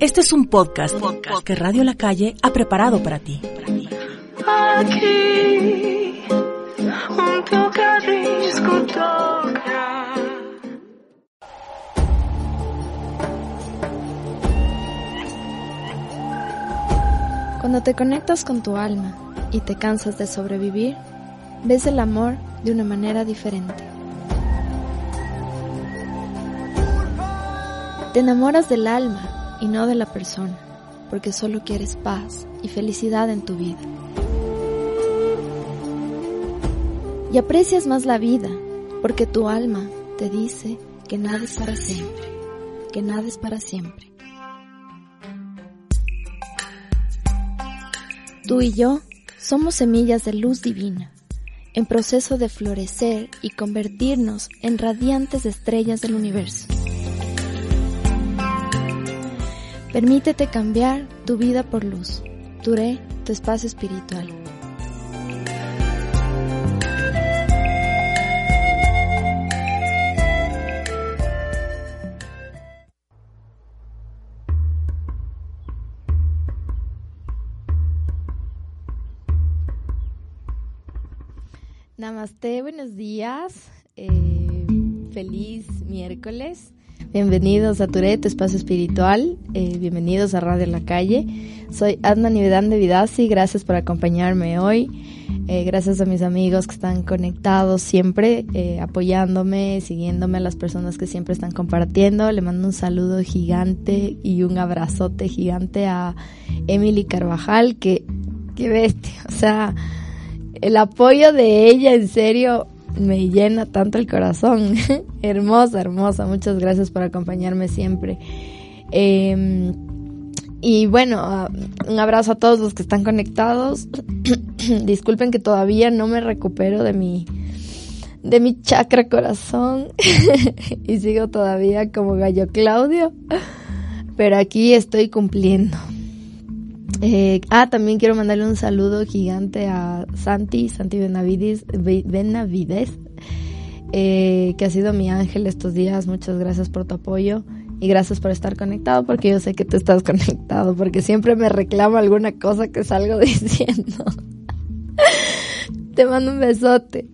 Este es un podcast, que Radio La Calle ha preparado para ti. Aquí, junto Cuando te conectas con tu alma y te cansas de sobrevivir, ves el amor de una manera diferente. Te enamoras del alma y no de la persona, porque solo quieres paz y felicidad en tu vida. Y aprecias más la vida, porque tu alma te dice que nada es para siempre, que nada es para siempre. Tú y yo somos semillas de luz divina, en proceso de florecer y convertirnos en radiantes estrellas del universo. Permítete cambiar tu vida por luz. Turé, tu espacio espiritual. Namaste, buenos días. Eh, feliz miércoles. Bienvenidos a Turet, espacio espiritual. Eh, bienvenidos a Radio La Calle. Soy Adna Nivedán de Vidasi. Gracias por acompañarme hoy. Eh, gracias a mis amigos que están conectados siempre, apoyándome, siguiéndome, a las personas que siempre están compartiendo. Le mando un saludo gigante y un abrazote gigante a Emily Carvajal, que, qué bestia. O sea, el apoyo de ella, en serio, me llena tanto el corazón. hermosa, hermosa. Muchas gracias por acompañarme siempre. Em, y bueno, ah, un abrazo a todos los que están conectados. Disculpen que todavía no me recupero de mi de mi chakra corazón y sigo todavía como gallo Claudio, pero aquí estoy cumpliendo. Eh, ah, también quiero mandarle un saludo gigante a Santi, Santi Benavides, Benavides eh, que ha sido mi ángel estos días. Muchas gracias por tu apoyo y gracias por estar conectado porque yo sé que tú estás conectado porque siempre me reclama alguna cosa que salgo diciendo. Te mando un besote.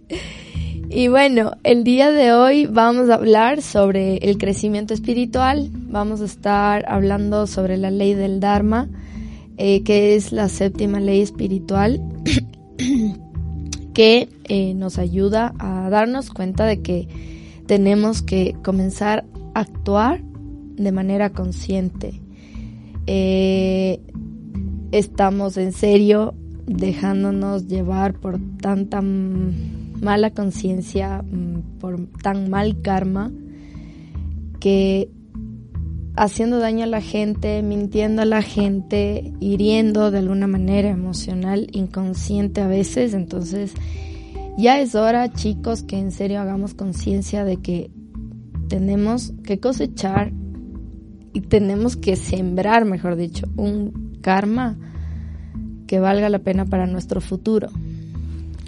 Y bueno, el día de hoy vamos a hablar sobre el crecimiento espiritual. Vamos a estar hablando sobre la ley del Dharma eh, que es la séptima ley espiritual, que eh, nos ayuda a darnos cuenta de que tenemos que comenzar a actuar de manera consciente. Eh, estamos en serio dejándonos llevar por tanta mala conciencia, por tan mal karma, que haciendo daño a la gente, mintiendo a la gente, hiriendo de alguna manera emocional, inconsciente a veces. Entonces, ya es hora, chicos, que en serio hagamos conciencia de que tenemos que cosechar y tenemos que sembrar, mejor dicho, un karma que valga la pena para nuestro futuro.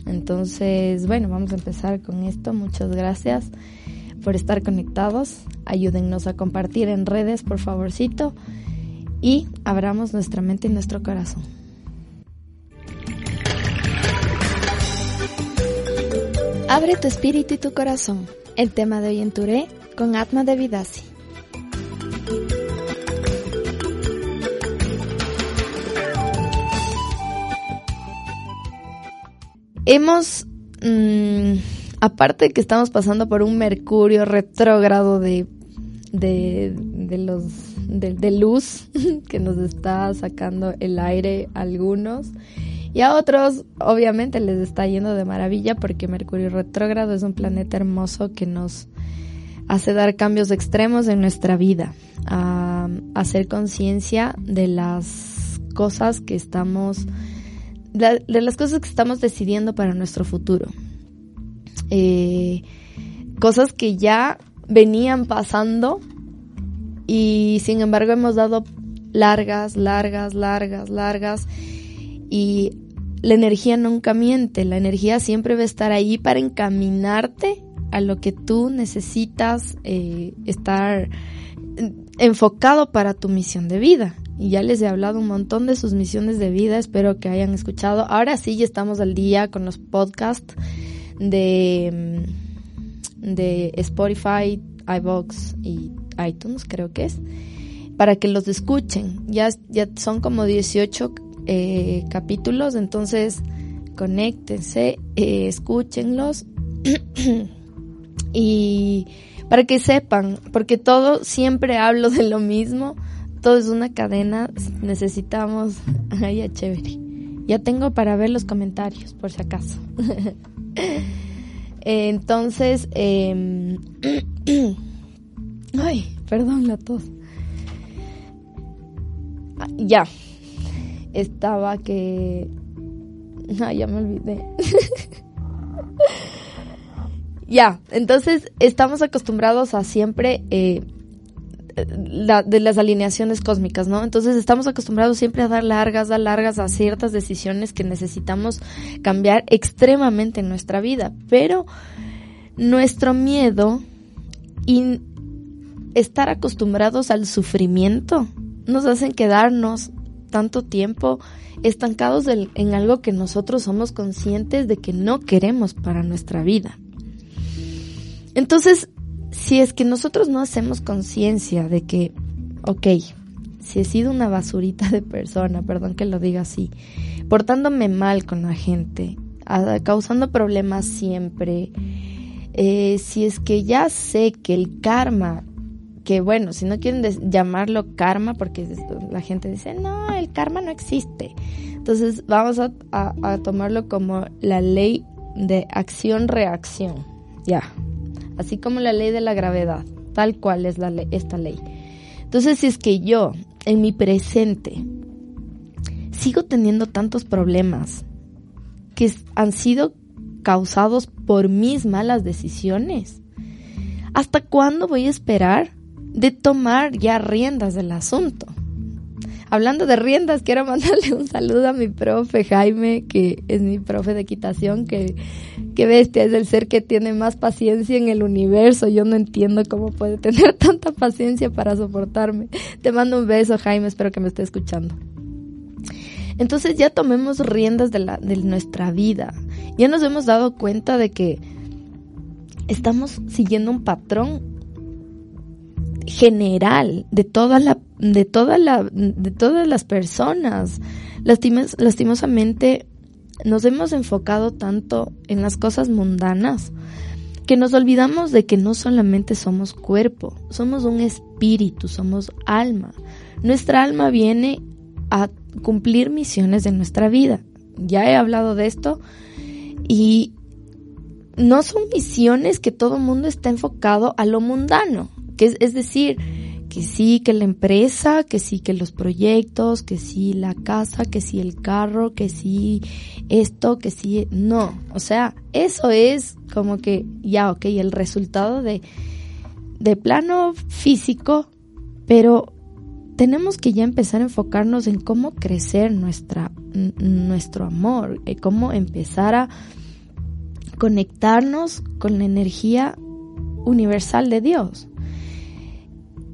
Entonces, bueno, vamos a empezar con esto. Muchas gracias por estar conectados. Ayúdennos a compartir en redes, por favorcito. Y abramos nuestra mente y nuestro corazón. Abre tu espíritu y tu corazón. El tema de hoy en Touré con Atma de Vidasi. Hemos mmm, aparte de que estamos pasando por un mercurio retrógrado de, de, de los de, luz que nos está sacando el aire a algunos y a otros obviamente les está yendo de maravilla porque Mercurio retrógrado es un planeta hermoso que nos hace dar cambios extremos en nuestra vida, a hacer conciencia de las cosas que estamos, de las cosas que estamos decidiendo para nuestro futuro eh, cosas que ya venían pasando y sin embargo hemos dado largas, largas, largas, largas y la energía nunca miente, la energía siempre va a estar ahí para encaminarte a lo que tú necesitas eh, estar enfocado para tu misión de vida. Y ya les he hablado un montón de sus misiones de vida, espero que hayan escuchado. Ahora sí, ya estamos al día con los podcasts de, mm, de Spotify, iVoox y iTunes, creo que es, para que los escuchen. Ya, ya son como 18 eh, capítulos, entonces conéctense, eh, escúchenlos y para que sepan, porque todo siempre hablo de lo mismo, todo es una cadena, necesitamos, ay, ya. Ya tengo para ver los comentarios, por si acaso. Entonces, eh, ay, perdón la tos. Ah, ya, estaba que... Ay, ya me olvidé. ya, entonces estamos acostumbrados a siempre... Eh, de las alineaciones cósmicas, ¿no? Entonces estamos acostumbrados siempre a dar largas, dar largas a ciertas decisiones que necesitamos cambiar extremadamente en nuestra vida, pero nuestro miedo y estar acostumbrados al sufrimiento nos hacen quedarnos tanto tiempo estancados en algo que nosotros somos conscientes de que no queremos para nuestra vida. Entonces, si es que nosotros no hacemos conciencia de que, ok, si he sido una basurita de persona, perdón que lo diga así, portándome mal con la gente, causando problemas siempre, eh, si es que ya sé que el karma, que bueno, si no quieren llamarlo karma, porque la gente dice, no, el karma no existe. Entonces vamos a, a tomarlo como la ley de acción-reacción. Ya, así como la ley de la gravedad, tal cual es la esta ley. Entonces, si es que yo, en mi presente, sigo teniendo tantos problemas que han sido causados por mis malas decisiones, ¿hasta cuándo voy a esperar de tomar ya riendas del asunto? Hablando de riendas, quiero mandarle un saludo a mi profe Jaime, que es mi profe de equitación, que, que bestia, es el ser que tiene más paciencia en el universo. Yo no entiendo cómo puede tener tanta paciencia para soportarme. Te mando un beso, Jaime, espero que me esté escuchando. Entonces ya tomemos riendas de, la, de nuestra vida. Ya nos hemos dado cuenta de que estamos siguiendo un patrón general de toda la de toda la de todas las personas lastimosamente nos hemos enfocado tanto en las cosas mundanas que nos olvidamos de que no solamente somos cuerpo, somos un espíritu, somos alma. Nuestra alma viene a cumplir misiones de nuestra vida. Ya he hablado de esto y no son misiones que todo mundo está enfocado a lo mundano. Que es, decir, que sí, que la empresa, que sí, que los proyectos, que sí la casa, que sí el carro, que sí esto, que sí, no. O sea, eso es como que ya, ok, el resultado de, de plano físico, pero tenemos que ya empezar a enfocarnos en cómo crecer nuestra, nuestro amor, y cómo empezar a conectarnos con la energía universal de Dios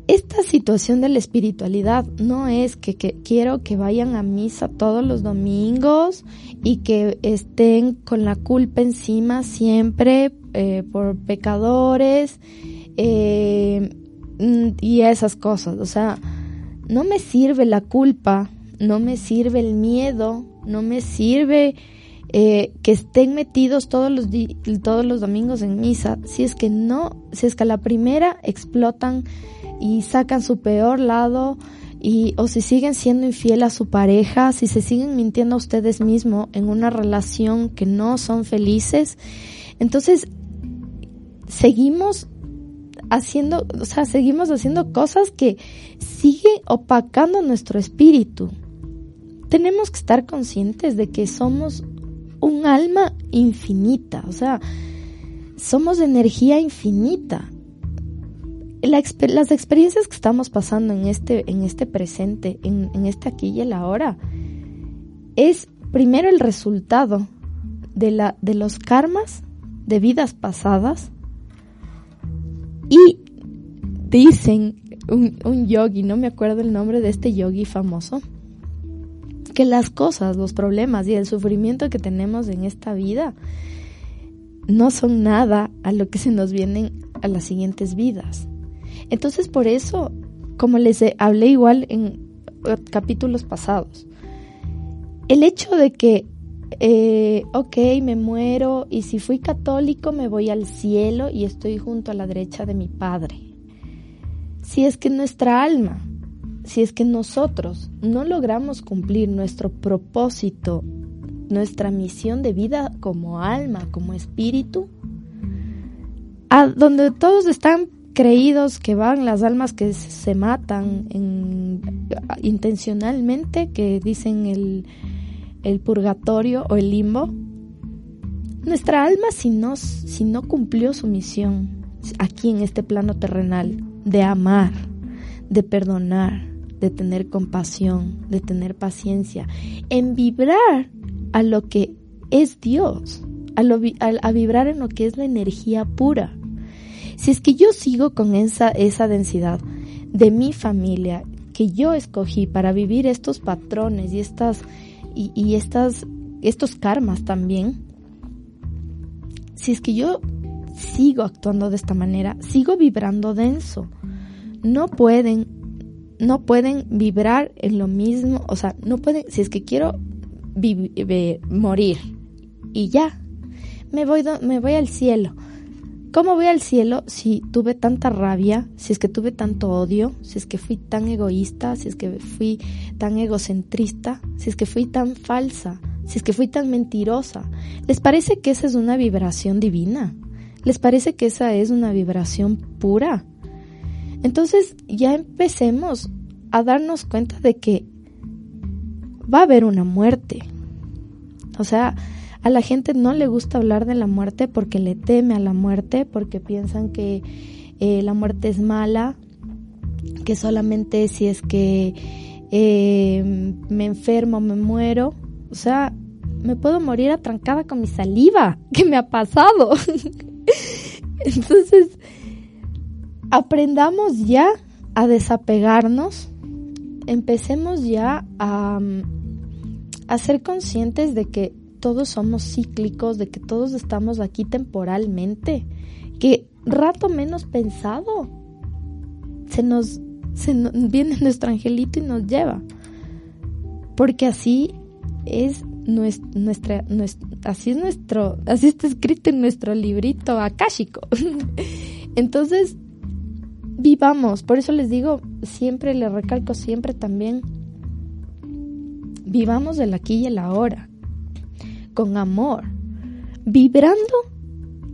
esta situación de la espiritualidad no es que, quiero que vayan a misa todos los domingos y que estén con la culpa encima siempre eh, por pecadores eh, y esas cosas. O sea, no me sirve la culpa, no me sirve el miedo, no me sirve eh, que estén metidos todos los, todos los domingos en misa si es que no, si es que a la primera explotan y sacan su peor lado y o si siguen siendo infiel a su pareja, si se siguen mintiendo a ustedes mismos en una relación que no son felices, entonces seguimos haciendo, o sea, seguimos haciendo cosas que siguen opacando nuestro espíritu. Tenemos que estar conscientes de que somos un alma infinita, o sea, somos energía infinita las experiencias que estamos pasando en este, en este presente, en, en este aquí y el ahora, es primero el resultado de, la, de los karmas de vidas pasadas y dicen un, un yogi, no me acuerdo el nombre de este yogi famoso, que las cosas, los problemas y el sufrimiento que tenemos en esta vida no son nada a lo que se nos vienen a las siguientes vidas. Entonces por eso, como les hablé igual en capítulos pasados, el hecho de que, eh, ok, me muero y si fui católico me voy al cielo y estoy junto a la derecha de mi Padre. Si es que nuestra alma, si es que nosotros no logramos cumplir nuestro propósito, nuestra misión de vida como alma, como espíritu, a donde todos están creídos que van las almas que se matan intencionalmente, que dicen el, el purgatorio o el limbo. Nuestra alma si no, si no cumplió su misión aquí en este plano terrenal de amar, de perdonar, de tener compasión, de tener paciencia, en vibrar a lo que es Dios, a, a, vibrar en lo que es la energía pura. Si es que yo sigo con esa, esa densidad de mi familia que yo escogí para vivir estos patrones y estas y, estas, estos karmas también, si es que yo sigo actuando de esta manera, sigo vibrando denso, no pueden, no pueden vibrar en lo mismo, o sea, no pueden, si es que quiero morir y ya, me voy, me voy al cielo. ¿Cómo voy al cielo si tuve tanta rabia, si es que tuve tanto odio, si es que fui tan egoísta, si es que fui tan egocentrista, si es que fui tan falsa, si es que fui tan mentirosa? ¿Les parece que esa es una vibración divina? ¿Les parece que esa es una vibración pura? Entonces ya empecemos a darnos cuenta de que va a haber una muerte. O sea, a la gente no le gusta hablar de la muerte porque le teme a la muerte, porque piensan que eh, la muerte es mala, que solamente si es que eh, me enfermo, me muero. O sea, me puedo morir atrancada con mi saliva. ¿Qué me ha pasado? Entonces, aprendamos ya a desapegarnos. Empecemos ya a, a ser conscientes de que todos somos cíclicos, de que todos estamos aquí temporalmente, que rato menos pensado se nos, viene nuestro angelito y nos lleva. Porque así es nuestra, nuestra, así es nuestro, así está escrito en nuestro librito akáshico. Entonces, vivamos, por eso les digo, siempre les recalco siempre también, vivamos el aquí y el ahora con amor, vibrando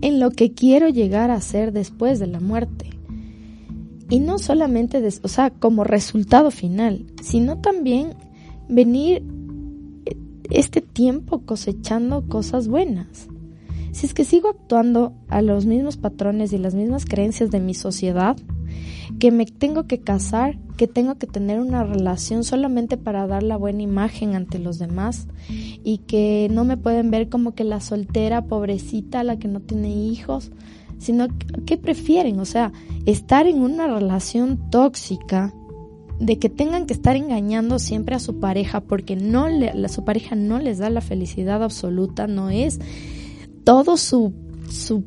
en lo que quiero llegar a ser después de la muerte. Y no solamente, o sea, como resultado final, sino también venir eh, este tiempo cosechando cosas buenas. Si es que sigo actuando a los mismos patrones y las mismas creencias de mi sociedad, que me tengo que casar, que tengo que tener una relación solamente para dar la buena imagen ante los demás y que no me pueden ver como que la soltera pobrecita, la que no tiene hijos, sino que prefieren, o sea, estar en una relación tóxica de que tengan que estar engañando siempre a su pareja porque no le, su pareja no les da la felicidad absoluta, no es todo su, su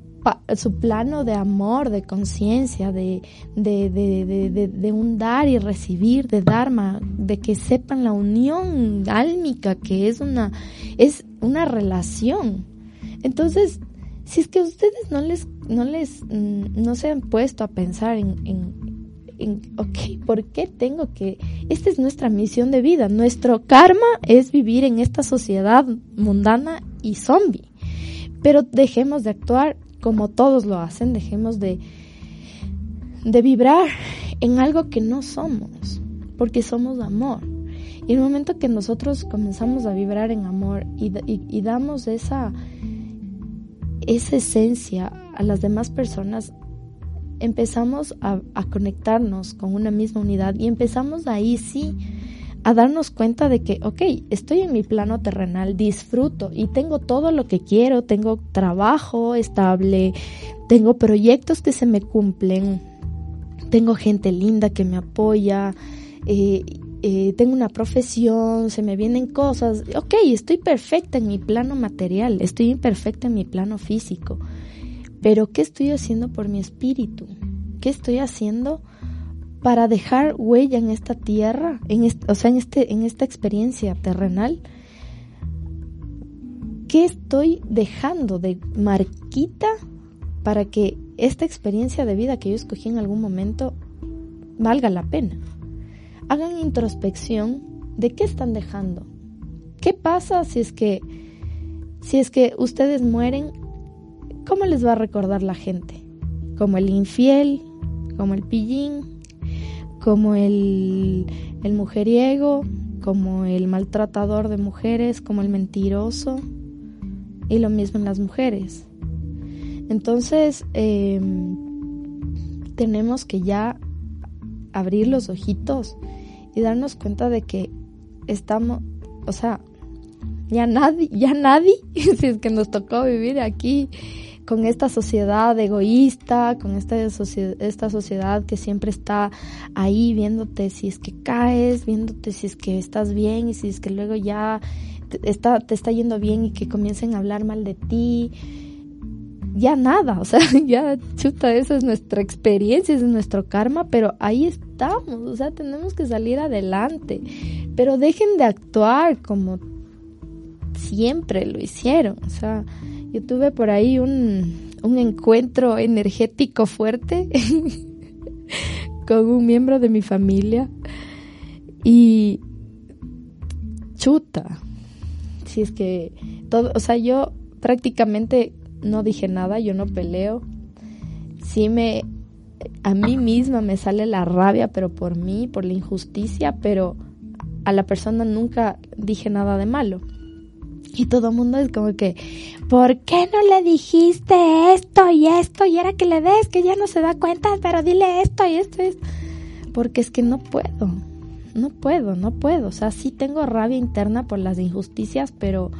su plano de amor, de conciencia, de, de, de, de, un dar y recibir, de Dharma, de que sepan la unión álmica que es una, es una relación. Entonces, si es que ustedes no les, no les, mm, no se han puesto a pensar en, en, en, ok, ¿por qué tengo que, esta es nuestra misión de vida, nuestro karma es vivir en esta sociedad mundana y zombie. Pero dejemos de actuar como todos lo hacen, dejemos de, de vibrar en algo que no somos, porque somos amor. Y en el momento que nosotros comenzamos a vibrar en amor y, damos esa, esa esencia a las demás personas, empezamos a, a, conectarnos con una misma unidad y empezamos ahí sí a darnos cuenta de que, ok, estoy en mi plano terrenal, disfruto y tengo todo lo que quiero, tengo trabajo estable, tengo proyectos que se me cumplen, tengo gente linda que me apoya, eh, eh, tengo una profesión, se me vienen cosas, ok, estoy perfecta en mi plano material, estoy imperfecta en mi plano físico, pero ¿qué estoy haciendo por mi espíritu? ¿Qué estoy haciendo para dejar huella en esta tierra, en o sea, en, este, en esta experiencia terrenal? ¿Qué estoy dejando de marquita para que esta experiencia de vida que yo escogí en algún momento valga la pena? Hagan introspección de qué están dejando. ¿Qué pasa si es que si es que ustedes mueren? ¿Cómo les va a recordar la gente? Como el infiel, como el pillín, como el, el mujeriego, como el maltratador de mujeres, como el mentiroso, y lo mismo en las mujeres. Entonces, em, tenemos que ya abrir los ojitos y darnos cuenta de que estamos, o sea, ya nadie, ya nadie, si es que nos tocó vivir aquí con esta sociedad egoísta, con esta, esta sociedad que siempre está ahí viéndote si es que caes, viéndote si es que estás bien y si es que luego ya te está, te está yendo bien y que comiencen a hablar mal de ti. Ya nada, o sea, ya chuta, esa es nuestra experiencia, es nuestro karma, pero ahí estamos, o sea, tenemos que salir adelante. Pero dejen de actuar como siempre lo hicieron, o sea, yo tuve por ahí un, un encuentro energético fuerte con un miembro de mi familia y chuta. Si es que todo, o sea, yo prácticamente no dije nada, yo no peleo. Sí me a mí misma me sale la rabia, pero por mí, por la injusticia, pero a la persona nunca dije nada de malo. Y todo el mundo es como que, ¿por qué no le dijiste esto y esto? Y era que le des, que ya no se da cuenta, pero dile esto y esto y esto. Porque es que no puedo, no puedo, no puedo. O sea, sí tengo rabia interna por las injusticias, pero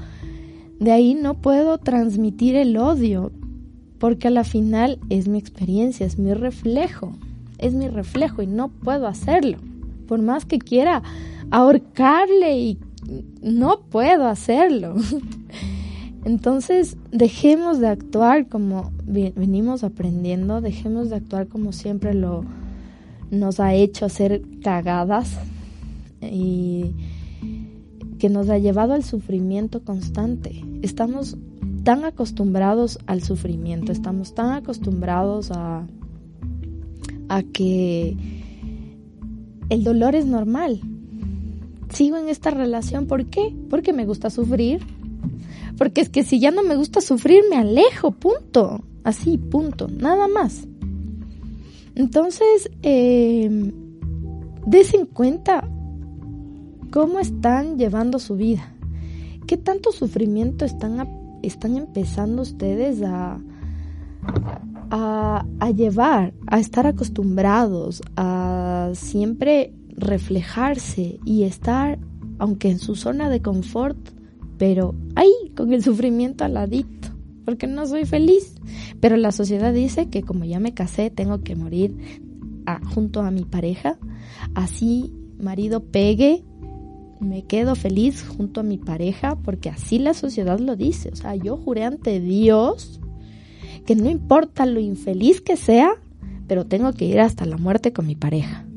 de ahí no puedo transmitir el odio. Porque a la final es mi experiencia, es mi reflejo. Es mi reflejo y no puedo hacerlo. Por más que quiera ahorcarle y no puedo hacerlo. Entonces, dejemos de actuar como venimos aprendiendo, dejemos de actuar como siempre lo nos ha hecho hacer cagadas y que nos ha llevado al sufrimiento constante. Estamos tan acostumbrados al sufrimiento, estamos tan acostumbrados a, a que el dolor es normal, sigo en esta relación. ¿Por qué? Porque me gusta sufrir. Porque es que si ya no me gusta sufrir, me alejo, punto. Así, punto. Nada más. Entonces, eh, en cuenta cómo están llevando su vida. ¿Qué tanto sufrimiento están, están empezando ustedes a, a llevar, a estar acostumbrados, a siempre reflejarse y estar, aunque en su zona de confort, pero ahí, con el sufrimiento al ladito, porque no soy feliz. Pero la sociedad dice que como ya me casé, tengo que morir junto a mi pareja. Así, marido pegue, me quedo feliz junto a mi pareja, porque así la sociedad lo dice. O sea, yo juré ante Dios que no importa lo infeliz que sea, pero tengo que ir hasta la muerte con mi pareja.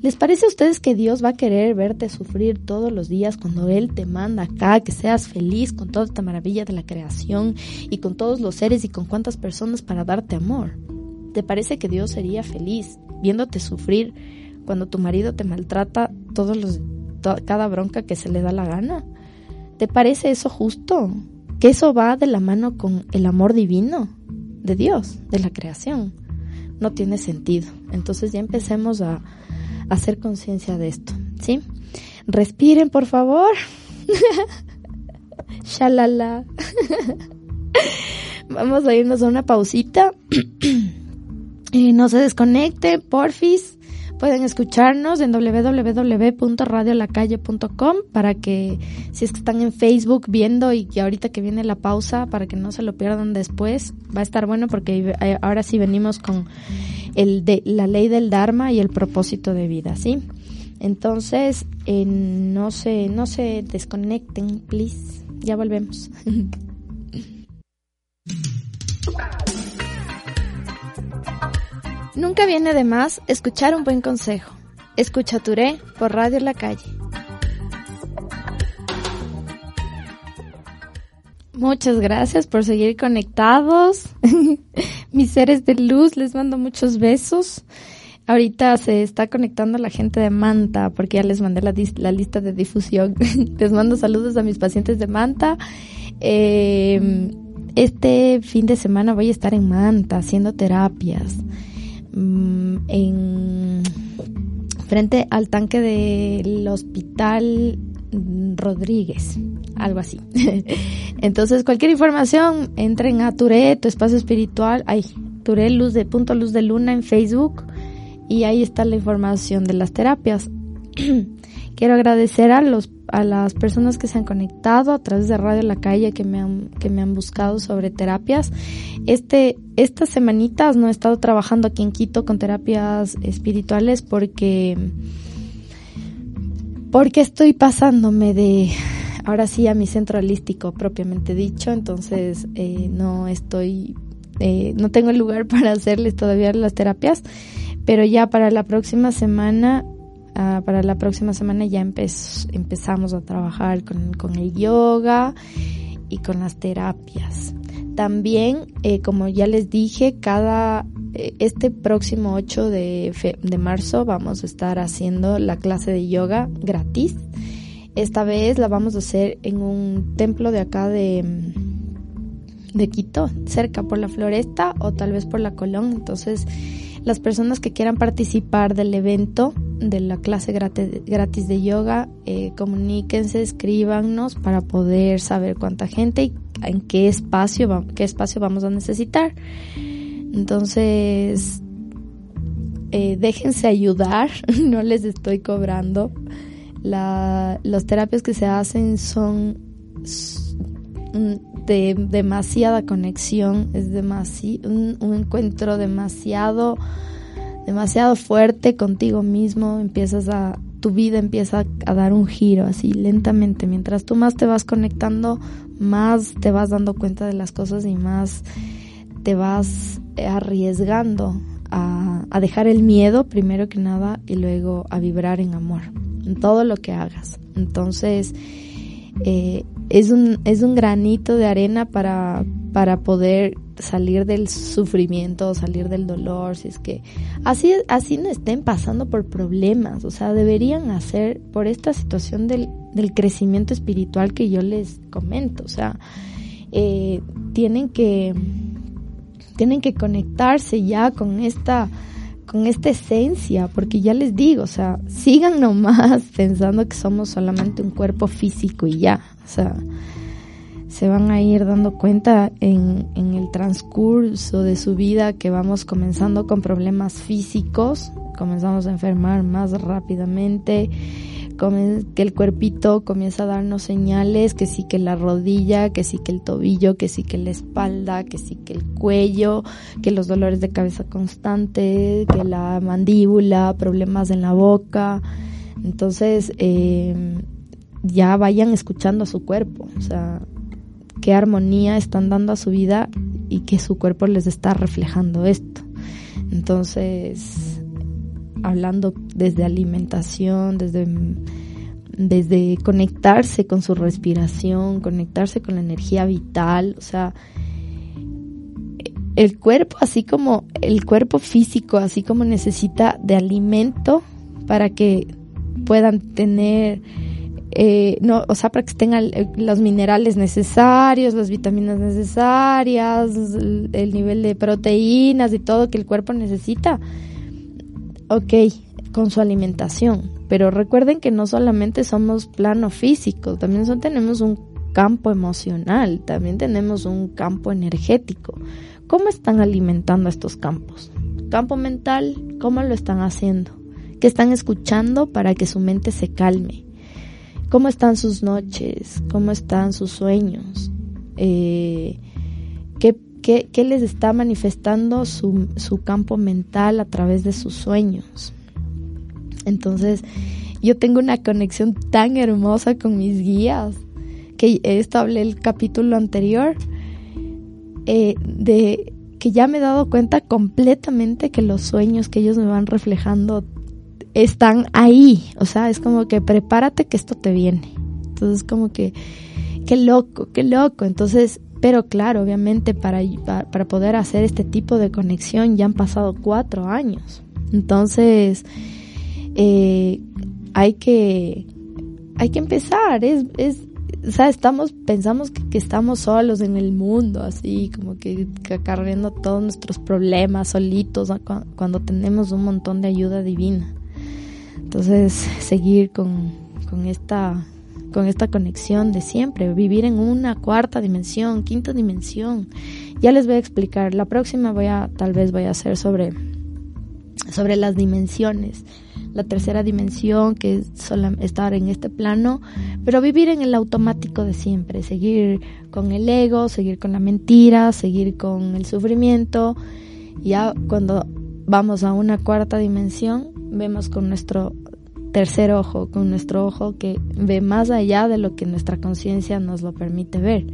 ¿Les parece a ustedes que Dios va a querer verte sufrir todos los días cuando Él te manda acá, que seas feliz con toda esta maravilla de la creación y con todos los seres y con cuántas personas para darte amor? ¿Te parece que Dios sería feliz viéndote sufrir cuando tu marido te maltrata todos los, cada bronca que se le da la gana? ¿Te parece eso justo? ¿Que eso va de la mano con el amor divino de Dios, de la creación? No tiene sentido. Entonces ya empecemos a hacer conciencia de esto, ¿sí? Respiren, por favor. Shalala. Vamos a irnos a una pausita. eh, no se desconecte, porfis. Pueden escucharnos en www.radiolacalle.com para que si es que están en Facebook viendo y que ahorita que viene la pausa para que no se lo pierdan después, va a estar bueno porque ahora sí venimos con el de, la ley del Dharma y el propósito de vida, ¿sí? Entonces, eh, no se, no se desconecten, please. Ya volvemos. Nunca viene de más escuchar un buen consejo. Escucha Touré por Radio La Calle. Muchas gracias por seguir conectados. Mis seres de luz, les mando muchos besos. Ahorita se está conectando la gente de Manta porque ya les mandé la, lista de difusión. les mando saludos a mis pacientes de Manta. Em, este fin de semana voy a estar en Manta haciendo terapias. Mm, en frente al tanque del hospital Rodríguez, algo así. Entonces, cualquier información, entren a Touré, tu espacio espiritual, ay, Touré Luz de Punto Luz de Luna en Facebook y ahí está la información de las terapias. Quiero agradecer a los a las personas que se han conectado a través de Radio La Calle que me han que me han buscado sobre terapias. Este estas semanitas no he estado trabajando aquí en Quito con terapias espirituales porque porque estoy pasándome de ahora sí a mi centro holístico propiamente dicho, entonces eh, no estoy, eh, no tengo lugar para hacerles todavía las terapias, pero ya para la próxima semana, uh, para la próxima semana ya empezamos a trabajar con, el yoga y con las terapias. También, eh, como ya les dije, cada eh, este próximo 8 de, de marzo vamos a estar haciendo la clase de yoga gratis. Esta vez la vamos a hacer en un templo de acá de, de Quito, cerca por la Floresta o tal vez por la Colón. Entonces, las personas que quieran participar del evento, de la clase gratis de yoga, eh, comuníquense, escríbanos para poder saber cuánta gente y en qué espacio, qué espacio vamos a necesitar. Entonces, eh, déjense ayudar, no les estoy cobrando. La, las terapias que se hacen son de demasiada conexión, es demasiado, un, un, encuentro demasiado, demasiado fuerte contigo mismo, empiezas a, tu vida empieza a dar un giro así lentamente, mientras tú más te vas conectando, más te vas dando cuenta de las cosas y más te vas arriesgando a, a, dejar el miedo primero que nada y luego a vibrar en amor en todo lo que hagas. Entonces, eh, es, un, es un granito de arena para, para poder salir del sufrimiento, salir del dolor, si es que así, así no estén pasando por problemas, o sea, deberían hacer por esta situación del, del crecimiento espiritual que yo les comento, o sea, eh, tienen que tienen que conectarse ya con esta con esta esencia, porque ya les digo, o sea, sigan nomás pensando que somos solamente un cuerpo físico y ya, o sea, se van a ir dando cuenta en, en el transcurso de su vida que vamos comenzando con problemas físicos, comenzamos a enfermar más rápidamente, que el cuerpito comienza a darnos señales, que sí que la rodilla, que sí que el tobillo, que sí que la espalda, que sí que el cuello, que los dolores de cabeza constante, que la mandíbula, problemas en la boca. Entonces, eh, ya vayan escuchando a su cuerpo, o sea, qué armonía están dando a su vida y que su cuerpo les está reflejando esto. Entonces, hablando desde alimentación, desde, desde conectarse con su respiración, conectarse con la energía vital, o sea, el cuerpo, así como el cuerpo físico, así como necesita de alimento para que puedan tener, eh, no, o sea, para que tengan los minerales necesarios, las vitaminas necesarias, el nivel de proteínas y todo que el cuerpo necesita ok, con su alimentación, pero recuerden que no solamente somos plano físico, también tenemos un campo emocional, también tenemos un campo energético. ¿Cómo están alimentando estos campos? Campo mental, ¿cómo lo están haciendo? ¿Qué están escuchando para que su mente se calme? ¿Cómo están sus noches? ¿Cómo están sus sueños? Eh, ¿qué, qué, les está manifestando su, su campo mental a través de sus sueños. Entonces, yo tengo una conexión tan hermosa con mis guías, que esto hablé el capítulo anterior, eh, de que ya me he dado cuenta completamente que los sueños que ellos me van reflejando están ahí. O sea, es como que prepárate que esto te viene. Entonces, como que, qué loco, qué loco. Entonces, pero claro, obviamente para, para poder hacer este tipo de conexión ya han pasado cuatro años. Entonces, eh, hay que, hay que empezar. Es, es, o sea, estamos, pensamos que, estamos solos en el mundo, así como que, cargando todos nuestros problemas solitos cuando tenemos un montón de ayuda divina. Entonces, seguir con, con esta con esta conexión de siempre, vivir en una cuarta dimensión, quinta dimensión. Ya les voy a explicar. La próxima voy a, tal vez voy a hacer sobre, sobre las dimensiones la tercera dimensión, que es estar en este plano, pero vivir en el automático de siempre, seguir con el ego, seguir con la mentira, seguir con el sufrimiento. Ya cuando vamos a una cuarta dimensión, vemos con nuestro tercer ojo, con nuestro ojo que ve más allá de lo que nuestra conciencia nos lo permite ver.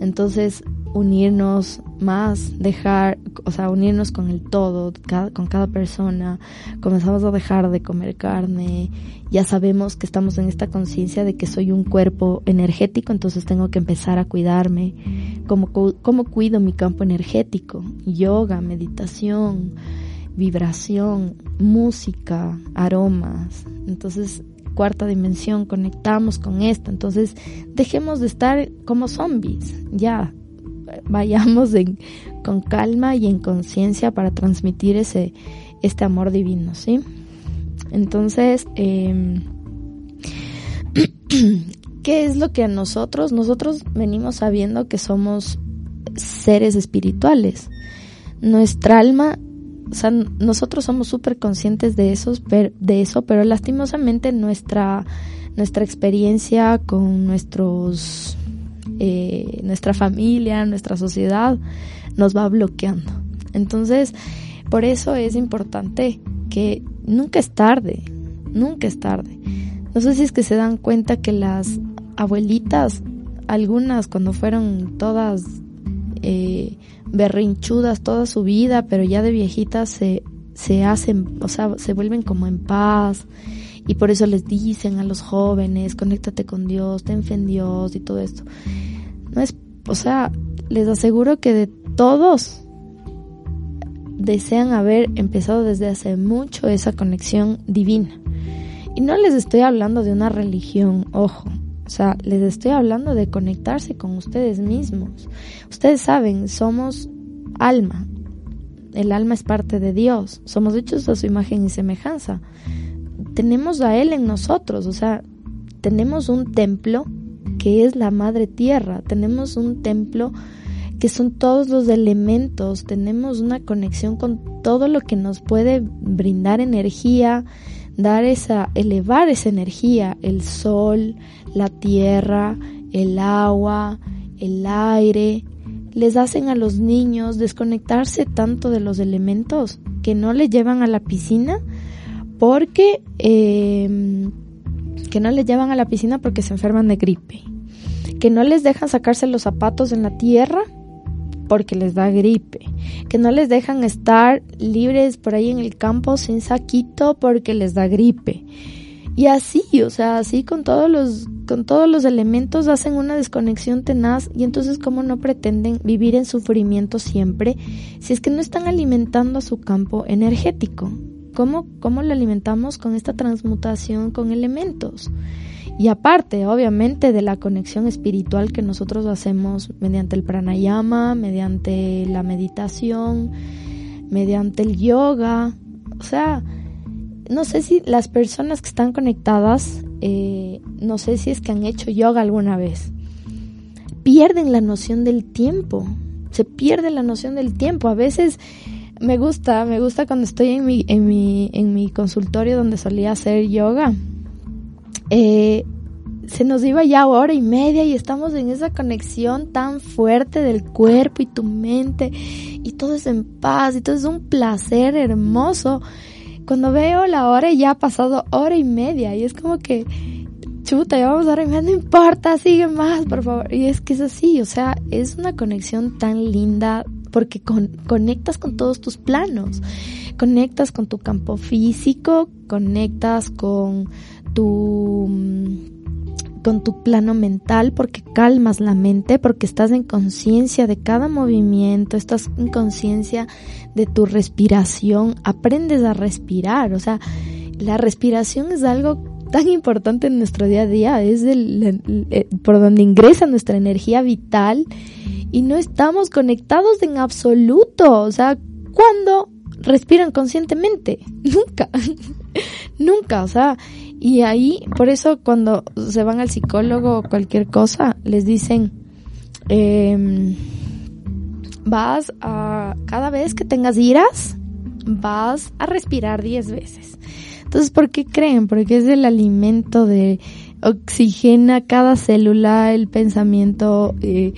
Entonces, unirnos más, dejar, o sea, unirnos con el todo, con cada persona, comenzamos a dejar de comer carne, ya sabemos que estamos en esta conciencia de que soy un cuerpo energético, entonces tengo que empezar a cuidarme, ¿Cómo, cómo cuido mi campo energético? Yoga, meditación, vibración, música, aromas, entonces cuarta dimensión, conectamos con esto, entonces dejemos de estar como zombies, ya, vayamos con calma y en conciencia para transmitir ese, este amor divino, ¿sí? Entonces, em, ¿qué es lo que a nosotros, nosotros venimos sabiendo que somos seres espirituales? Nuestra alma, o sea, nosotros somos súper conscientes de, esos, de eso, pero lastimosamente nuestra, nuestra experiencia con nuestros eh, nuestra familia, nuestra sociedad, nos va bloqueando. Entonces, por eso es importante que nunca es tarde, nunca es tarde. No sé si es que se dan cuenta que las abuelitas, algunas cuando fueron todas eh, berrinchudas toda su vida, pero ya de viejitas se, se hacen, o sea, se vuelven como en paz. Y por eso les dicen a los jóvenes, conéctate con Dios, ten fe en Dios y todo esto. No es, o sea, les aseguro que de todos desean haber empezado desde hace mucho esa conexión divina. Y no les estoy hablando de una religión, ojo. O sea, les estoy hablando de conectarse con ustedes mismos. Ustedes saben, somos alma. El alma es parte de Dios. Somos hechos a su imagen y semejanza. Tenemos a Él en nosotros. O sea, tenemos un templo que es la madre tierra. Tenemos un templo que son todos los elementos, tenemos una conexión con todo lo que nos puede brindar energía, dar esa, elevar esa energía, el sol, la tierra, el agua, el aire, les hacen a los niños desconectarse tanto de los elementos que no les llevan a la piscina porque eh, que no les llevan a la piscina porque se enferman de gripe, que no les dejan sacarse los zapatos en la tierra porque les da gripe, que no les dejan estar libres por ahí en el campo sin saquito porque les da gripe. Y así, o sea, así con todos los con todos los elementos hacen una desconexión tenaz y entonces cómo no pretenden vivir en sufrimiento siempre si es que no están alimentando a su campo energético. ¿Cómo, cómo lo alimentamos con esta transmutación con elementos? Y aparte, obviamente, de la conexión espiritual que nosotros hacemos mediante el pranayama, mediante la meditación, mediante el yoga. O sea, no sé si las personas que están conectadas, eh, no sé si es que han hecho yoga alguna vez, pierden la noción del tiempo. Se pierde la noción del tiempo. A veces me gusta, me gusta cuando estoy en mi, en mi, en mi consultorio donde solía hacer yoga. Eh, se nos iba ya hora y media y estamos en esa conexión tan fuerte del cuerpo y tu mente y todo es en paz y todo es un placer hermoso. Cuando veo la hora ya ha pasado hora y media y es como que chuta, ya vamos a hora y media, no importa, sigue más, por favor. Y es que es así, o sea, es una conexión tan linda porque conectas con todos tus planos. Conectas con tu campo físico, conectas con tu con tu plano mental porque calmas la mente, porque estás en conciencia de cada movimiento, estás en conciencia de tu respiración, aprendes a respirar, o sea, la respiración es algo tan importante en nuestro día a día, es el, por donde ingresa nuestra energía vital y no estamos conectados en absoluto, o sea, ¿cuándo respiran conscientemente? Nunca, nunca, o sea, y ahí, por eso cuando se van al psicólogo o cualquier cosa, les dicen, eh, vas a, cada vez que tengas iras, vas a respirar 10 veces. Entonces, ¿por qué creen? Porque es el alimento de oxigena cada célula, el pensamiento, eh,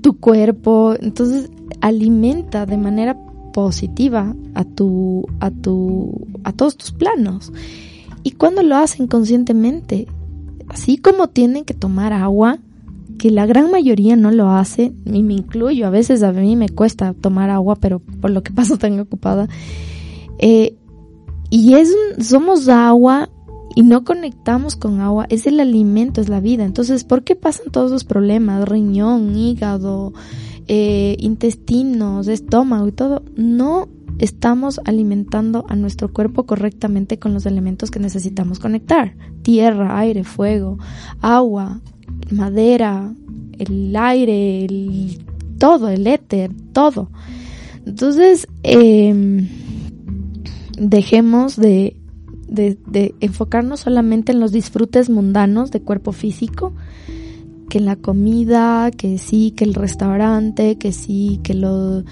tu cuerpo. Entonces, alimenta de manera positiva a tu, a tu, a todos tus planos. ¿Y cuando lo hacen conscientemente? Así como tienen que tomar agua, que la gran mayoría no lo hace, y me incluyo, a veces a mí me cuesta tomar agua, pero por lo que paso tan ocupada. Eh, y es somos agua y no conectamos con agua, es el alimento, es la vida. Entonces, ¿por qué pasan todos los problemas? Riñón, hígado, eh, intestinos, estómago y todo. No estamos alimentando a nuestro cuerpo correctamente con los elementos que necesitamos conectar. Tierra, aire, fuego, agua, madera, el aire, el, todo, el éter, todo. Entonces, em, dejemos de, de, de, enfocarnos solamente en los disfrutes mundanos de cuerpo físico, que la comida, que sí, que el restaurante, que sí, que lo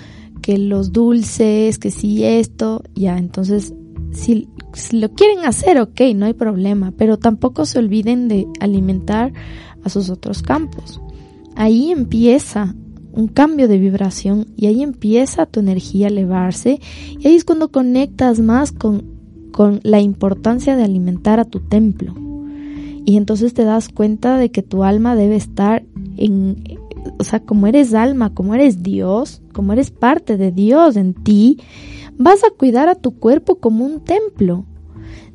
que los dulces, que si esto, ya, entonces, si, lo quieren hacer, ok, no hay problema, pero tampoco se olviden de alimentar a sus otros campos. Ahí empieza un cambio de vibración y ahí empieza tu energía a elevarse y ahí es cuando conectas más con, con la importancia de alimentar a tu templo. Y entonces te das cuenta de que tu alma debe estar en, o sea, como eres alma, como eres Dios, como eres parte de Dios en ti, vas a cuidar a tu cuerpo como un templo.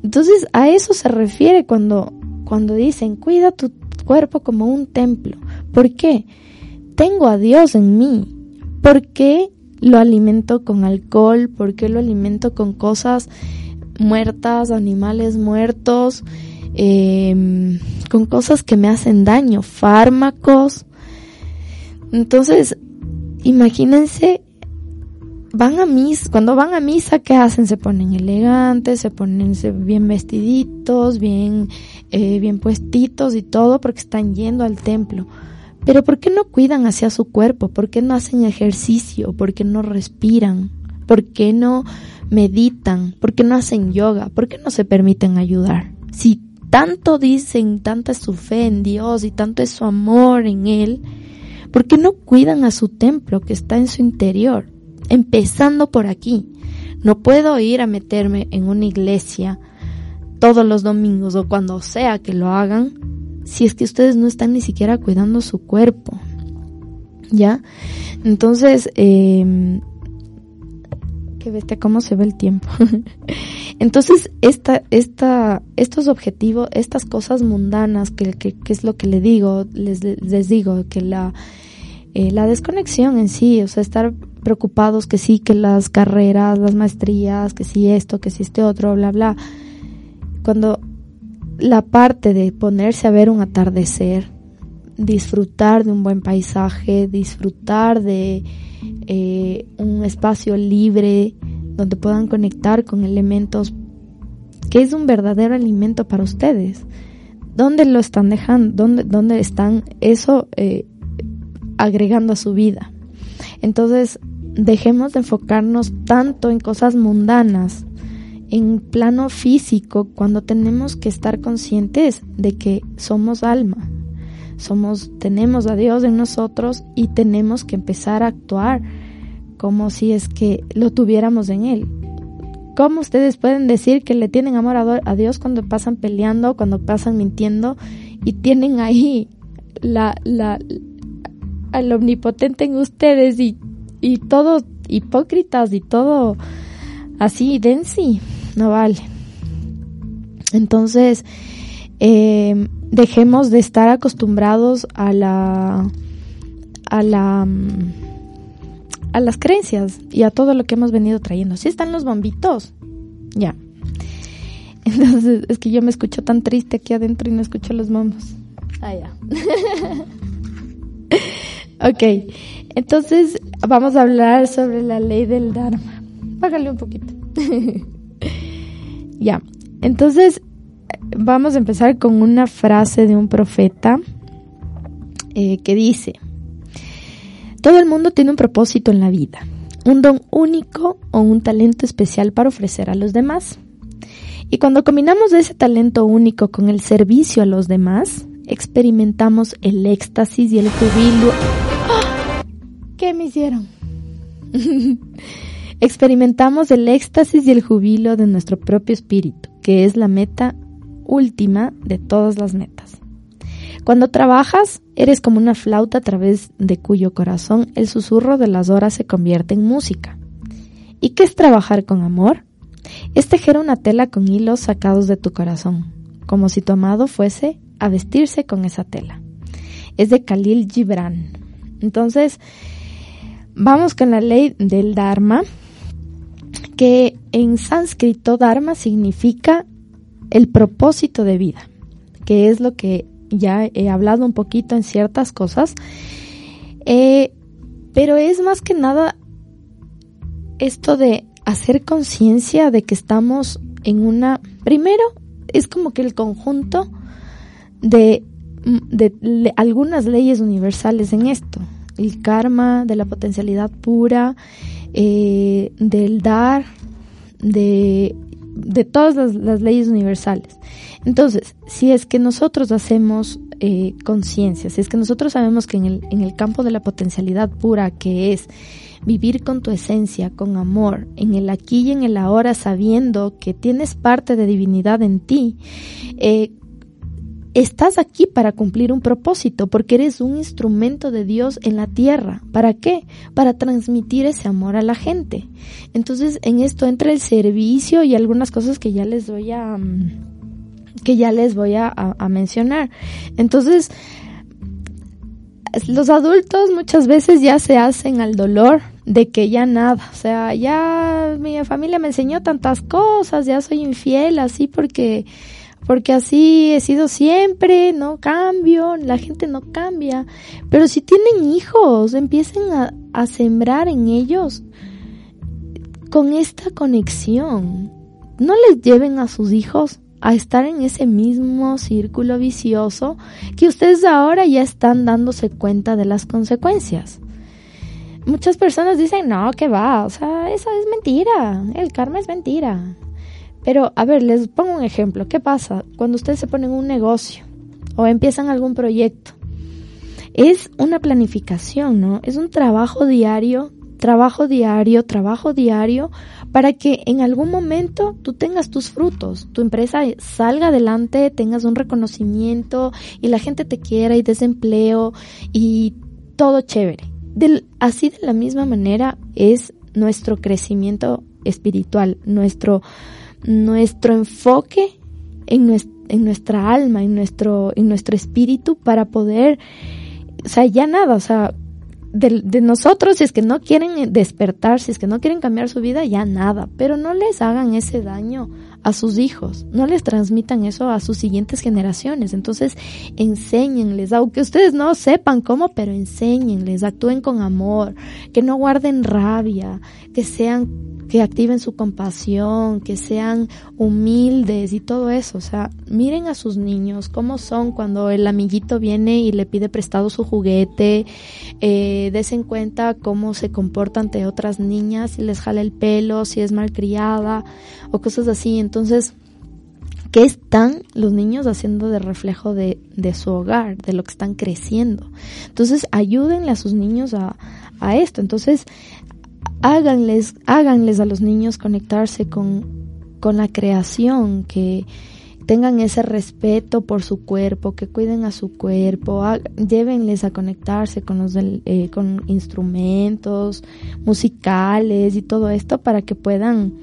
Entonces a eso se refiere cuando, cuando dicen cuida tu cuerpo como un templo. ¿Por qué? Tengo a Dios en mí. ¿Por qué lo alimento con alcohol? ¿Por qué lo alimento con cosas muertas, animales muertos? Em, con cosas que me hacen daño, fármacos, entonces, imagínense, van a misa, cuando van a misa, ¿qué hacen? Se ponen elegantes, se ponen bien vestiditos, bien, eh, bien puestitos y todo porque están yendo al templo. Pero ¿por qué no cuidan hacia su cuerpo? ¿Por qué no hacen ejercicio? ¿Por qué no respiran? ¿Por qué no meditan? ¿Por qué no hacen yoga? ¿Por qué no se permiten ayudar? Si tanto dicen, tanta es su fe en Dios y tanto es su amor en Él, ¿Por qué no cuidan a su templo que está en su interior? Empezando por aquí. No puedo ir a meterme en una iglesia todos los domingos o cuando sea que lo hagan si es que ustedes no están ni siquiera cuidando su cuerpo. ¿Ya? Entonces, eh, que bestia cómo se ve el tiempo. Entonces, esta, esta, estos objetivos, estas cosas mundanas, que, que, que es lo que le digo, les, les digo, que la, eh, la desconexión en sí, o sea, estar preocupados que sí, que las carreras, las maestrías, que sí esto, que sí este otro, bla, bla. Cuando la parte de ponerse a ver un atardecer, disfrutar de un buen paisaje, disfrutar de eh, un espacio libre donde puedan conectar con elementos que es un verdadero alimento para ustedes. ¿Dónde lo están dejando? ¿Dónde, dónde están eso eh, agregando a su vida. Entonces, dejemos de enfocarnos tanto en cosas mundanas en plano físico cuando tenemos que estar conscientes de que somos alma. Somos, tenemos a Dios en nosotros y tenemos que empezar a actuar como si es que lo tuviéramos en Él. ¿Cómo ustedes pueden decir que le tienen amor a Dios cuando pasan peleando, cuando pasan mintiendo y tienen ahí la, la, al omnipotente en ustedes y, y todos hipócritas y todo así, densi? No vale. Entonces, eh, dejemos de estar acostumbrados a la, a la, a las creencias y a todo lo que hemos venido trayendo. Si están los bombitos, ya. Entonces, es que yo me escucho tan triste aquí adentro y no escucho los bombos. Ah, ya. ok, entonces vamos a hablar sobre la ley del Dharma. Bájale un poquito. ya, entonces vamos a empezar con una frase de un profeta eh, que dice, todo el mundo tiene un propósito en la vida, un don único o un talento especial para ofrecer a los demás. Y cuando combinamos ese talento único con el servicio a los demás, experimentamos el éxtasis y el jubilo. ¿Qué me hicieron? experimentamos el éxtasis y el jubilo de nuestro propio espíritu, que es la meta última de todas las metas. Cuando trabajas, eres como una flauta a través de cuyo corazón el susurro de las horas se convierte en música. ¿Y qué es trabajar con amor? Es tejer una tela con hilos sacados de tu corazón, como si tu amado fuese a vestirse con esa tela. Es de Khalil Gibran. Entonces, vamos con la ley del Dharma, que en sánscrito Dharma significa el propósito de vida, que es lo que ya he hablado un poquito en ciertas cosas, eh, pero es más que nada esto de hacer conciencia de que estamos en una, primero, es como que el conjunto de, de, algunas leyes universales en esto, el karma, de la potencialidad pura, eh, del dar, de de todas las, leyes universales. Entonces, si es que nosotros hacemos eh, conciencia, si es que nosotros sabemos que en el, en el campo de la potencialidad pura, que es vivir con tu esencia, con amor, en el aquí y en el ahora, sabiendo que tienes parte de divinidad en ti, eh, estás aquí para cumplir un propósito, porque eres un instrumento de Dios en la tierra. ¿Para qué? Para transmitir ese amor a la gente. Entonces, en esto entra el servicio y algunas cosas que ya les voy a mm, que ya les voy a, a mencionar. Entonces, los adultos muchas veces ya se hacen al dolor de que ya nada, o sea, ya mi familia me enseñó tantas cosas, ya soy infiel así porque porque así he sido siempre, no cambio, la gente no cambia. Pero si tienen hijos, empiecen a, sembrar en ellos con esta conexión. No les lleven a sus hijos a estar en ese mismo círculo vicioso que ustedes ahora ya están dándose cuenta de las consecuencias. Muchas personas dicen, no, que va, o sea, eso es mentira, el karma es mentira. Pero, a ver, les pongo un ejemplo. ¿Qué pasa cuando ustedes se ponen un negocio o empiezan algún proyecto? Es una planificación, ¿no? Es un trabajo diario, trabajo diario, trabajo diario, para que en algún momento tú tengas tus frutos, tu empresa salga adelante, tengas un reconocimiento y la gente te quiera y desempleo y todo chévere. así de la misma manera es nuestro crecimiento espiritual, nuestro nuestro enfoque en, nuestra, alma, en nuestro, en nuestro espíritu para poder, o sea, ya nada, o sea, de, de, nosotros, si es que no quieren despertar, si es que no quieren cambiar su vida, ya nada, pero no les hagan ese daño a sus hijos, no les transmitan eso a sus siguientes generaciones. Entonces, enséñenles, aunque ustedes no sepan cómo, pero enséñenles, actúen con amor, que no guarden rabia, que sean que activen su compasión, que sean humildes y todo eso. O sea, miren a sus niños cómo son cuando el amiguito viene y le pide prestado su juguete, eh, en cuenta cómo se comporta ante otras niñas, si les jala el pelo, si es malcriada o cosas así. Entonces, ¿qué están los niños haciendo de reflejo de, de su hogar, de lo que están creciendo? Entonces, ayúdenle a sus niños a, a esto. Entonces, háganles, háganles a los niños conectarse con, con la creación, que tengan ese respeto por su cuerpo, que cuiden a su cuerpo, llévenles a conectarse con los eh, con instrumentos musicales y todo esto para que puedan,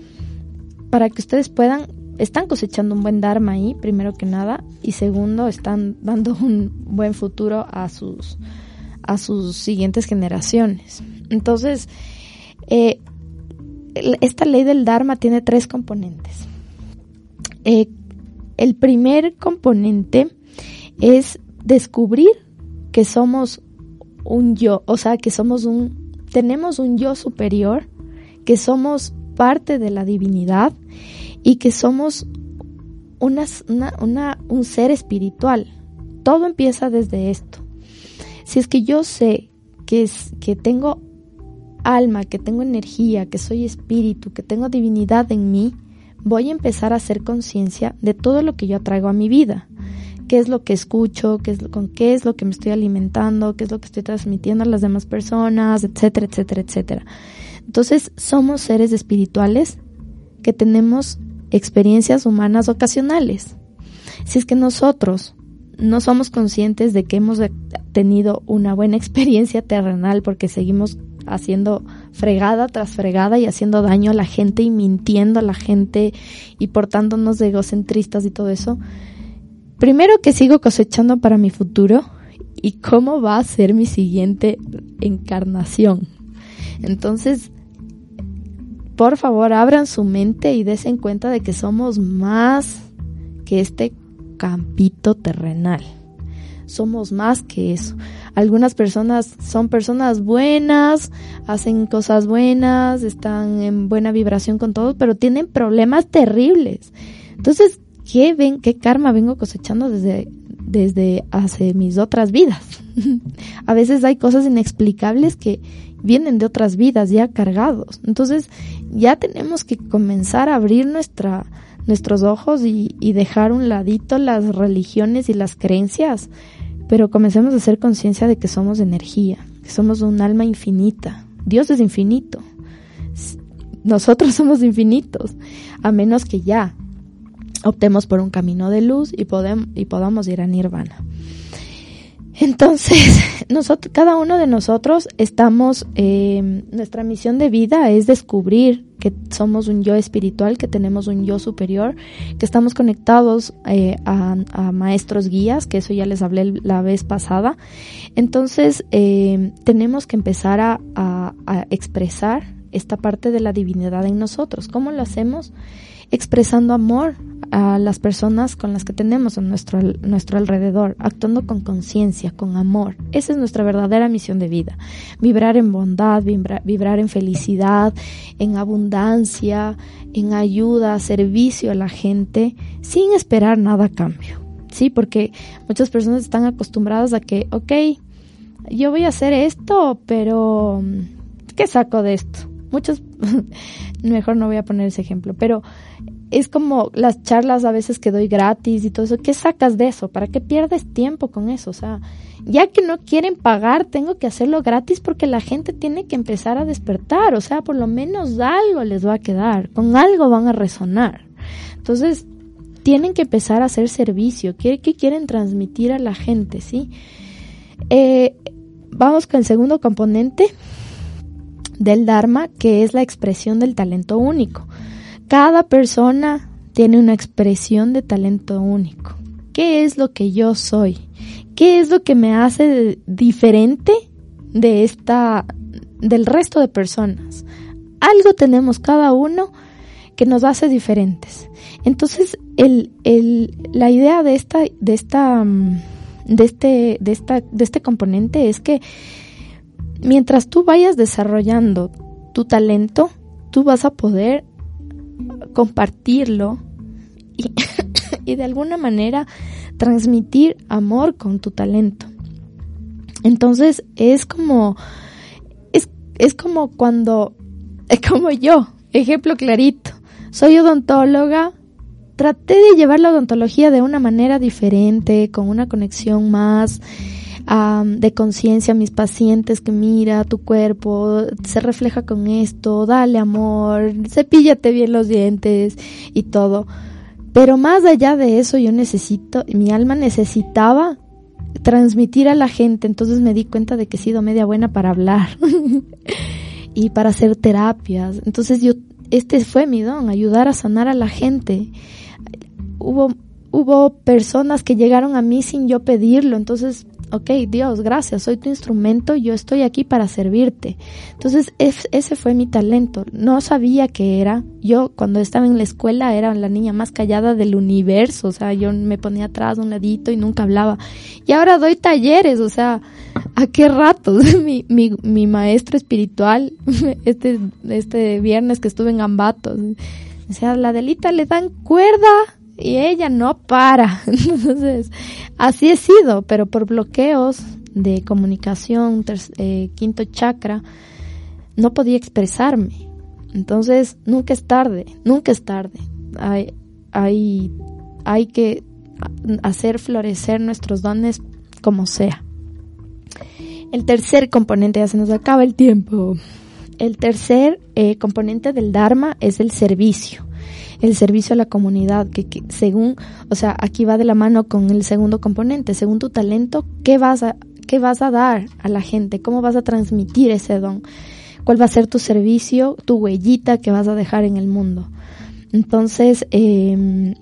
para que ustedes puedan, están cosechando un buen dharma ahí, primero que nada, y segundo, están dando un buen futuro a sus, a sus siguientes generaciones. Entonces, eh, esta ley del Dharma tiene tres componentes. Eh, el primer componente es descubrir que somos un yo, o sea, que somos un, tenemos un yo superior, que somos parte de la divinidad y que somos una, un ser espiritual. Todo empieza desde esto. Si es que yo sé que, es, que tengo alma, que tengo energía, que soy espíritu, que tengo divinidad en mí, voy a empezar a hacer conciencia de todo lo que yo traigo a mi vida. ¿Qué es lo que escucho? ¿Qué es, ¿Con qué es lo que me estoy alimentando? ¿Qué es lo que estoy transmitiendo a las demás personas? Etcétera, etcétera, etcétera. Entonces, somos seres espirituales que tenemos experiencias humanas ocasionales. Si es que nosotros no somos conscientes de que hemos tenido una buena experiencia terrenal porque seguimos haciendo fregada tras fregada y haciendo daño a la gente y mintiendo a la gente y portándonos de egocentristas y todo eso. Primero que sigo cosechando para mi futuro y cómo va a ser mi siguiente encarnación. Entonces, por favor, abran su mente y desen cuenta de que somos más que este campito terrenal somos más que eso. Algunas personas son personas buenas, hacen cosas buenas, están en buena vibración con todos, pero tienen problemas terribles. Entonces, ¿qué ven, qué karma vengo cosechando desde, desde hace mis otras vidas? A veces hay cosas inexplicables que vienen de otras vidas ya cargados. Entonces, ya tenemos que comenzar a abrir nuestra, nuestros ojos y, y dejar un ladito las religiones y las creencias pero comencemos a hacer conciencia de que somos energía, que somos un alma infinita. Dios es infinito. Nosotros somos infinitos, a menos que ya optemos por un camino de luz y, y podamos ir a nirvana. Entonces, nosotros, cada uno de nosotros estamos, eh, nuestra misión de vida es descubrir que somos un yo espiritual, que tenemos un yo superior, que estamos conectados eh, a, maestros guías, que eso ya les hablé la vez pasada. Entonces, eh, tenemos que empezar a, a expresar esta parte de la divinidad en nosotros. ¿Cómo lo hacemos? Expresando amor a las personas con las que tenemos a nuestro, nuestro alrededor, actuando con conciencia, con amor. Esa es nuestra verdadera misión de vida. Vibrar en bondad, vibrar en felicidad, en abundancia, en ayuda, servicio a la gente, sin esperar nada a cambio. Sí, porque muchas personas están acostumbradas a que, ok, yo voy a hacer esto, pero ¿qué saco de esto? Muchos, mejor no voy a poner ese ejemplo, pero es como las charlas a veces que doy gratis y todo eso. ¿Qué sacas de eso? ¿Para qué pierdes tiempo con eso? O sea, ya que no quieren pagar, tengo que hacerlo gratis porque la gente tiene que empezar a despertar. O sea, por lo menos algo les va a quedar, con algo van a resonar. Entonces, tienen que empezar a hacer servicio. ¿Qué, quieren transmitir a la gente? ¿Sí? Eh, vamos con el segundo componente del Dharma, que es la expresión del talento único. Cada persona tiene una expresión de talento único. ¿Qué es lo que yo soy? ¿Qué es lo que me hace diferente de esta del resto de personas? Algo tenemos cada uno que nos hace diferentes. Entonces, el, el, la idea de esta, de esta, de este, de esta, de este componente es que mientras tú vayas desarrollando tu talento, tú vas a poder compartirlo y, y de alguna manera transmitir amor con tu talento. Entonces es como, es, es como cuando, es como yo, ejemplo clarito, soy odontóloga, traté de llevar la odontología de una manera diferente, con una conexión más de conciencia a mis pacientes, que mira tu cuerpo, se refleja con esto, dale amor, cepíllate bien los dientes y todo. Pero más allá de eso, yo necesito, mi alma necesitaba transmitir a la gente, entonces me di cuenta de que he sido media buena para hablar y para hacer terapias. Entonces yo, este fue mi don, ayudar a sanar a la gente. Hubo, hubo personas que llegaron a mí sin yo pedirlo, entonces ok, Dios, gracias, soy tu instrumento, yo estoy aquí para servirte. Entonces, ese fue mi talento. No sabía qué era. Yo cuando estaba en la escuela era la niña más callada del universo, o sea, yo me ponía atrás un ladito y nunca hablaba. Y ahora doy talleres, o sea, ¿a qué ratos? mi, mi, mi maestro espiritual, este, este viernes que estuve en Ambato, o sea, la delita le dan cuerda y ella no para. Entonces, así he sido, pero por bloqueos de comunicación, eh, quinto chakra, no podía expresarme. Entonces, nunca es tarde, nunca es tarde. Hay, hay, hay que hacer florecer nuestros dones como sea. El tercer componente, ya se nos acaba el tiempo. El tercer eh, componente del Dharma es el servicio el servicio a la comunidad, que, según, o sea, aquí va de la mano con el segundo componente, según tu talento, ¿qué vas a, qué vas a dar a la gente? ¿Cómo vas a transmitir ese don? ¿Cuál va a ser tu servicio, tu huellita que vas a dejar en el mundo? Entonces, em,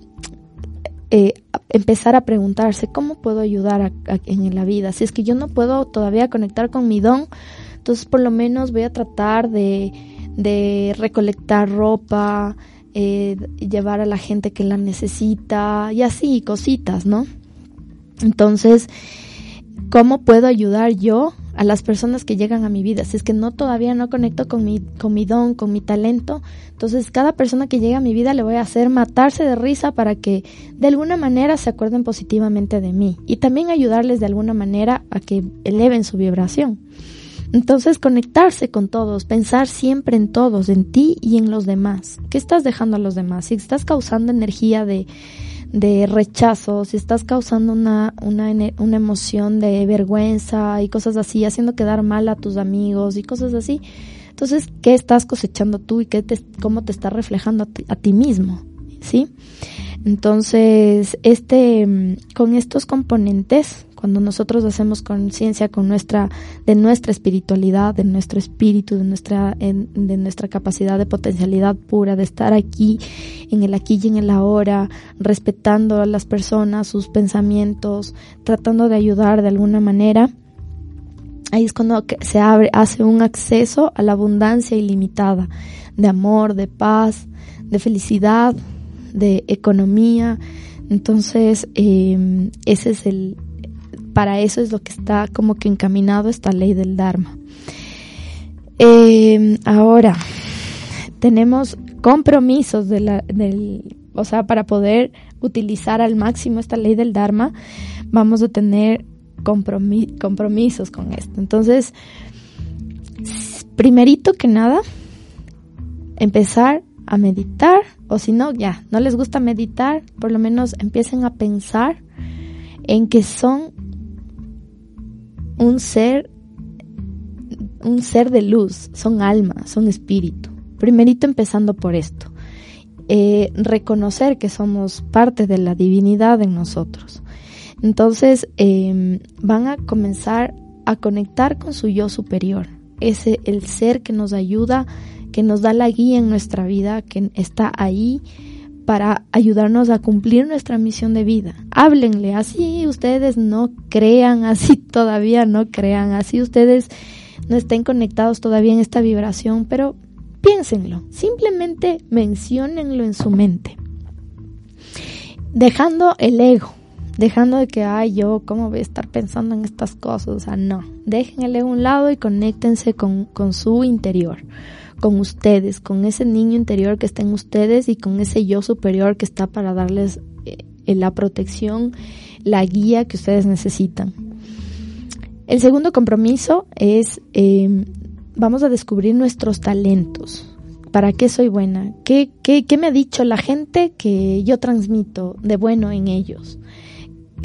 eh, empezar a preguntarse cómo puedo ayudar en la vida. Si es que yo no puedo todavía conectar con mi don, entonces por lo menos voy a tratar de, de recolectar ropa, eh, llevar a la gente que la necesita y así, cositas, ¿no? Entonces, ¿cómo puedo ayudar yo a las personas que llegan a mi vida? Si es que no todavía no conecto con mi, con mi don, con mi talento, entonces cada persona que llega a mi vida le voy a hacer matarse de risa para que de alguna manera se acuerden positivamente de mí y también ayudarles de alguna manera a que eleven su vibración. Entonces, conectarse con todos, pensar siempre en todos, en ti y en los demás. ¿Qué estás dejando a los demás? Si estás causando energía de, de rechazo, si estás causando una, una, una emoción de vergüenza y cosas así, haciendo quedar mal a tus amigos y cosas así, entonces, ¿qué estás cosechando tú y qué te, cómo te está reflejando a ti, a ti mismo? ¿Sí? Entonces, este, con estos componentes, cuando nosotros hacemos conciencia con nuestra, de nuestra espiritualidad, de nuestro espíritu, de nuestra, de nuestra capacidad de potencialidad pura, de estar aquí, en el aquí y en el ahora, respetando a las personas, sus pensamientos, tratando de ayudar de alguna manera, ahí es cuando se abre, hace un acceso a la abundancia ilimitada de amor, de paz, de felicidad, de economía. Entonces, eh, ese es el, para eso es lo que está como que encaminado esta ley del Dharma. Eh, ahora, tenemos compromisos de la, del, o sea, para poder utilizar al máximo esta ley del Dharma, vamos a tener compromisos con esto. Entonces, primerito que nada, empezar a meditar, o si no, ya, no les gusta meditar, por lo menos empiecen a pensar en que son un ser, un ser de luz, son alma, son espíritu. Primerito empezando por esto. Eh, reconocer que somos parte de la divinidad en nosotros. Entonces em, van a comenzar a conectar con su yo superior, ese el ser que nos ayuda, que nos da la guía en nuestra vida, que está ahí para ayudarnos a cumplir nuestra misión de vida. Háblenle, así ustedes no crean, así todavía no crean, así ustedes no estén conectados todavía en esta vibración, pero piénsenlo, simplemente menciónenlo en su mente. Dejando el ego, dejando de que, ay, yo, ¿cómo voy a estar pensando en estas cosas? O sea, no, ego a un lado y conéctense con, con su interior con ustedes, con ese niño interior que está en ustedes y con ese yo superior que está para darles eh, la protección, la guía que ustedes necesitan. El segundo compromiso es, eh, vamos a descubrir nuestros talentos. ¿Para qué soy buena? ¿Qué, qué, qué me ha dicho la gente que yo transmito de bueno en ellos?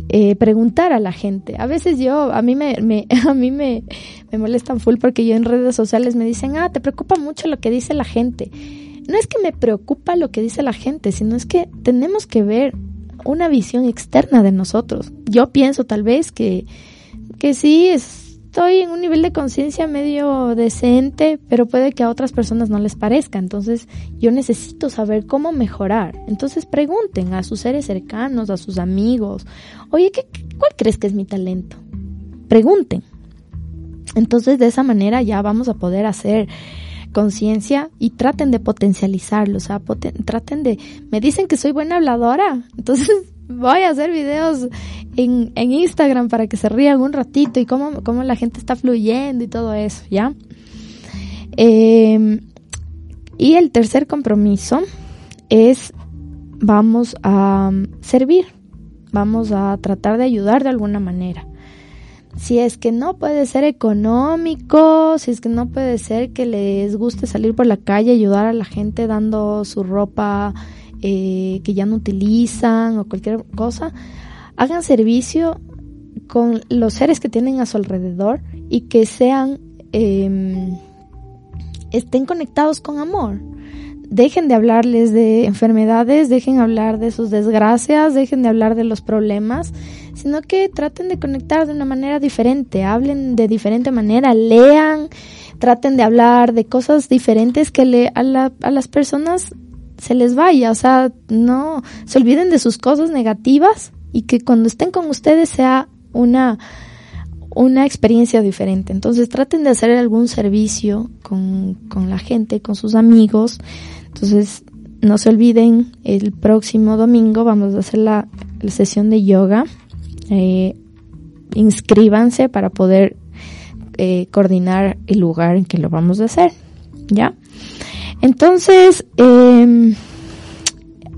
Eh, preguntar a la gente. A veces yo, a mí me, me a mí me, me, molestan full porque yo en redes sociales me dicen, ah, te preocupa mucho lo que dice la gente. No es que me preocupa lo que dice la gente, sino es que tenemos que ver una visión externa de nosotros. Yo pienso tal vez que, que sí, es, estoy en un nivel de conciencia medio decente, pero puede que a otras personas no les parezca. Entonces yo necesito saber cómo mejorar. Entonces pregunten a sus seres cercanos, a sus amigos, oye, ¿qué, ¿cuál crees que es mi talento? Pregunten. Entonces de esa manera ya vamos a poder hacer conciencia y traten de potencializarlo, o sea, traten de, me dicen que soy buena habladora, entonces voy a hacer videos en, en Instagram para que se rían un ratito y cómo, cómo la gente está fluyendo y todo eso, ¿ya? Eh, y el tercer compromiso es vamos a servir, vamos a tratar de ayudar de alguna manera. Si es que no puede ser económico, si es que no puede ser que les guste salir por la calle, ayudar a la gente dando su ropa, eh, que ya no utilizan o cualquier cosa, hagan servicio con los seres que tienen a su alrededor y que sean, em, estén conectados con amor. Dejen de hablarles de enfermedades, dejen hablar de sus desgracias, dejen de hablar de los problemas, sino que traten de conectar de una manera diferente, hablen de diferente manera, lean, traten de hablar de cosas diferentes que le, a, la, a las personas se les vaya, o sea, no se olviden de sus cosas negativas y que cuando estén con ustedes sea una una experiencia diferente. Entonces traten de hacer algún servicio con, con la gente, con sus amigos. Entonces no se olviden, el próximo domingo vamos a hacer la, sesión de yoga. Eh, inscríbanse para poder eh, coordinar el lugar en que lo vamos a hacer. ¿Ya? Entonces, eh,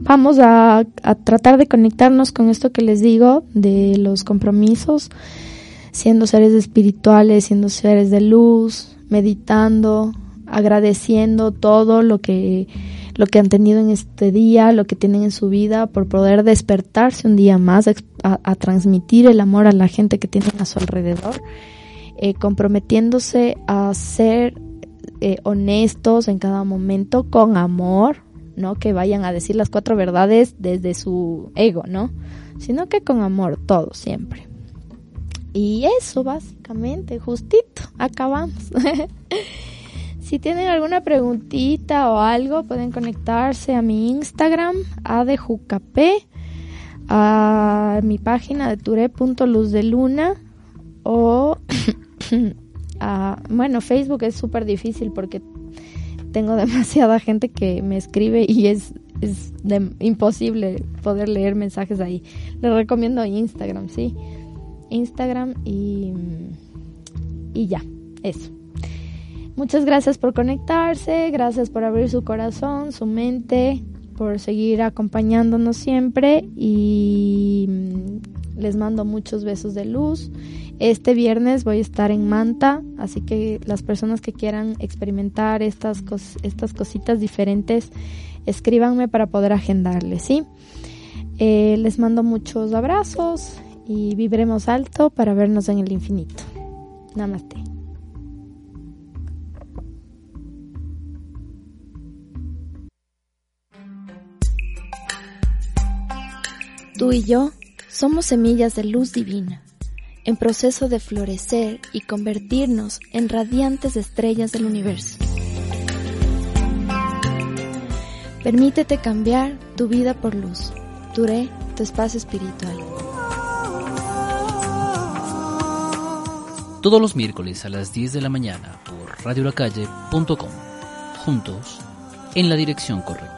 vamos a, tratar de conectarnos con esto que les digo de los compromisos, siendo seres espirituales, siendo seres de luz, meditando, agradeciendo todo lo que lo que han tenido en este día, lo que tienen en su vida, por poder despertarse un día más, a, a transmitir el amor a la gente que tienen a su alrededor, eh, comprometiéndose a ser eh, honestos en cada momento, con amor, no que vayan a decir las cuatro verdades desde su ego, ¿no? Sino que con amor, todo, siempre. Y eso, básicamente, justito, acabamos. si tienen alguna preguntita o algo, pueden conectarse a mi Instagram, a de a mi página de ture.luzdeluna o bueno, Facebook es súper difícil porque tengo demasiada gente que me escribe y es, es imposible poder leer mensajes ahí. Les recomiendo Instagram, sí. Instagram y, y ya, eso. Muchas gracias por conectarse, gracias por abrir su corazón, su mente, por seguir acompañándonos siempre y les mando muchos besos de luz este viernes voy a estar en Manta, así que las personas que quieran experimentar estas, estas cositas diferentes, escríbanme para poder agendarles, ¿sí? Eh, les mando muchos abrazos y vibremos alto para vernos en el infinito. Namaste. Tú y yo somos semillas de luz divina en proceso de florecer y convertirnos en radiantes estrellas del universo. Permítete cambiar tu vida por luz. Duré tu espacio espiritual. Todos los miércoles a las 10 de la mañana por radiolacalle.com. Juntos en la dirección correcta.